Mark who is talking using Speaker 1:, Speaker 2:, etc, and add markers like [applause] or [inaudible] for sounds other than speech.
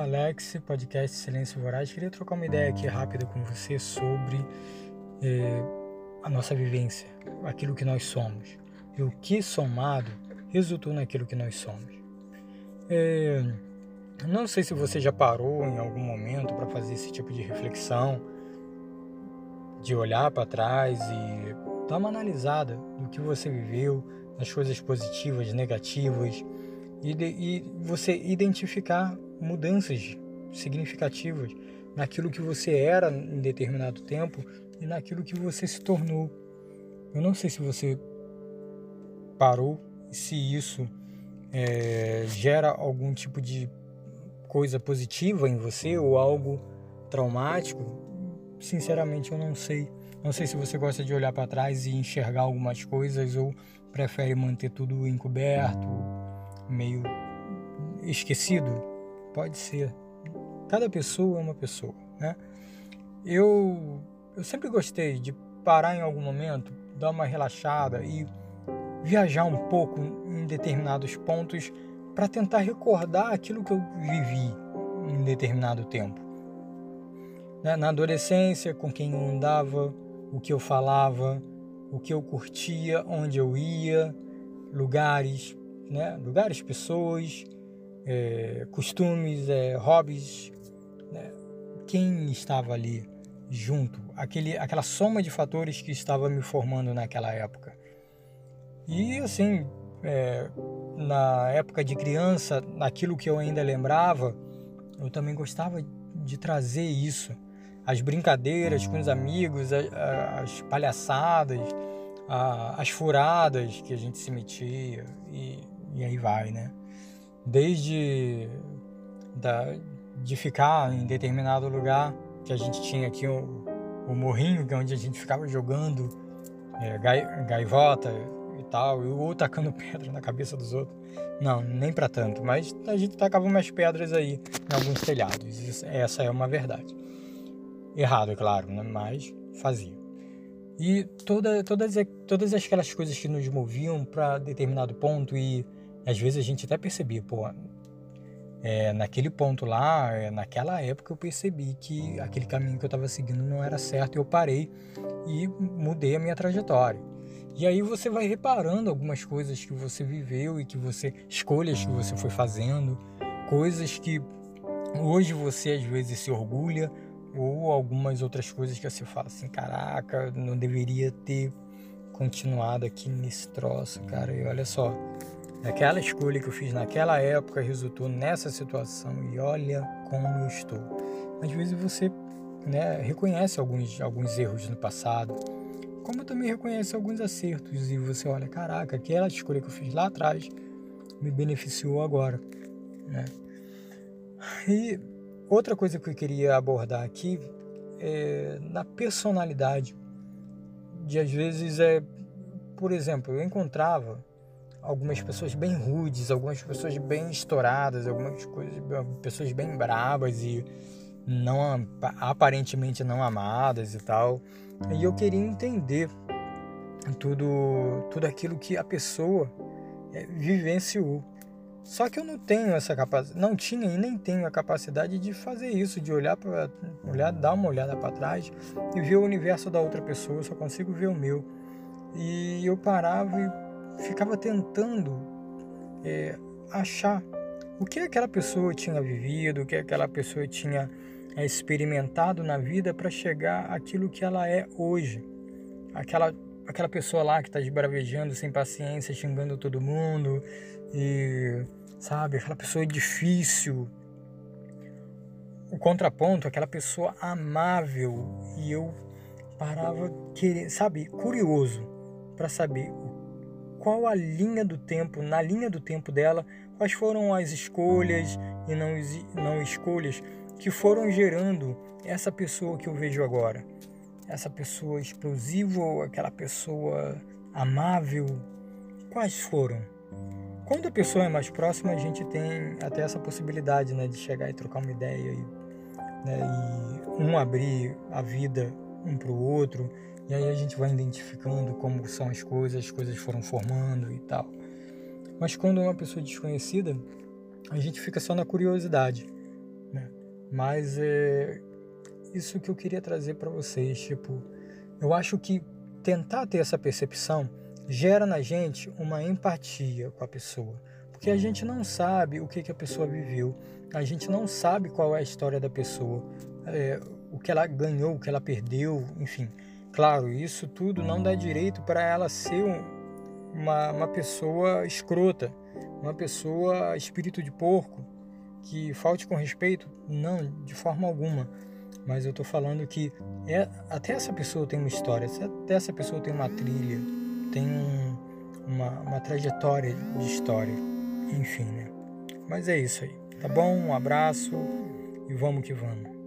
Speaker 1: Alex, podcast Silêncio Voraz. Queria trocar uma ideia aqui rápida com você sobre eh, a nossa vivência, aquilo que nós somos e o que somado resultou naquilo que nós somos. É, não sei se você já parou em algum momento para fazer esse tipo de reflexão, de olhar para trás e dar uma analisada do que você viveu, nas coisas positivas, negativas, e, de, e você identificar mudanças significativas naquilo que você era em determinado tempo e naquilo que você se tornou. Eu não sei se você parou se isso é, gera algum tipo de coisa positiva em você ou algo traumático, sinceramente eu não sei. Não sei se você gosta de olhar para trás e enxergar algumas coisas ou prefere manter tudo encoberto, meio esquecido. Pode ser. Cada pessoa é uma pessoa, né? Eu, eu sempre gostei de parar em algum momento, dar uma relaxada e viajar um pouco em determinados pontos para tentar recordar aquilo que eu vivi em determinado tempo. Na adolescência, com quem eu andava, o que eu falava, o que eu curtia, onde eu ia, lugares, né? lugares, pessoas, é, costumes, é, hobbies, né? quem estava ali junto, aquele, aquela soma de fatores que estava me formando naquela época. E assim, é, na época de criança, naquilo que eu ainda lembrava, eu também gostava de trazer isso. As brincadeiras com os amigos, as, palhaçadas, as furadas que a gente se metia e, e aí vai, né? Desde da, de ficar em determinado lugar que a gente tinha aqui o, o morrinho, é onde a gente ficava jogando é, gai, gaivota, e tal, ou tacando [laughs] pedra na cabeça dos outros. Não, nem para tanto, mas a gente tacava umas pedras aí em alguns telhados. Essa é uma verdade. Errado, é claro, né? mas fazia. E toda, todas, todas aquelas coisas que nos moviam para determinado ponto e às vezes a gente até percebia, pô, é, naquele ponto lá, é, naquela época eu percebi que aquele caminho que eu estava seguindo não era certo e eu parei e mudei a minha trajetória. E aí você vai reparando algumas coisas que você viveu e que você escolhas que você foi fazendo, coisas que hoje você às vezes se orgulha ou algumas outras coisas que você fala assim, caraca, não deveria ter continuado aqui nesse troço, cara. E olha só, aquela escolha que eu fiz naquela época resultou nessa situação e olha como eu estou. Às vezes você né, reconhece alguns, alguns erros no passado, como também reconhece alguns acertos e você olha, caraca, aquela escolha que eu fiz lá atrás me beneficiou agora, né? E outra coisa que eu queria abordar aqui é na personalidade. De às vezes é, por exemplo, eu encontrava algumas pessoas bem rudes, algumas pessoas bem estouradas, algumas coisas, pessoas bem brabas e não aparentemente não amadas e tal. E eu queria entender tudo, tudo aquilo que a pessoa é, vivenciou. Só que eu não tenho essa capacidade, não tinha e nem tenho a capacidade de fazer isso, de olhar para olhar, dar uma olhada para trás e ver o universo da outra pessoa, eu só consigo ver o meu. E eu parava e ficava tentando é, achar o que aquela pessoa tinha vivido, o que aquela pessoa tinha é experimentado na vida para chegar àquilo que ela é hoje. Aquela, aquela pessoa lá que está desbravejando sem paciência, xingando todo mundo e, sabe, aquela pessoa difícil. O contraponto, aquela pessoa amável e eu parava, querer, sabe, curioso para saber qual a linha do tempo, na linha do tempo dela, quais foram as escolhas e não, não escolhas que foram gerando essa pessoa que eu vejo agora. Essa pessoa explosiva aquela pessoa amável? Quais foram? Quando a pessoa é mais próxima, a gente tem até essa possibilidade né, de chegar e trocar uma ideia e, né, e um abrir a vida um para o outro E aí a gente vai identificando como são as coisas, as coisas foram formando e tal. Mas quando é uma pessoa desconhecida, a gente fica só na curiosidade, né? Mas é isso que eu queria trazer para vocês, tipo, eu acho que tentar ter essa percepção gera na gente uma empatia com a pessoa, porque a gente não sabe o que, que a pessoa viveu, a gente não sabe qual é a história da pessoa, é, o que ela ganhou, o que ela perdeu, enfim. Claro, isso tudo não dá direito para ela ser uma, uma pessoa escrota, uma pessoa espírito de porco, que falte com respeito? Não, de forma alguma. Mas eu estou falando que é, até essa pessoa tem uma história, até essa pessoa tem uma trilha, tem um, uma, uma trajetória de história, enfim, né? Mas é isso aí, tá bom? Um abraço e vamos que vamos.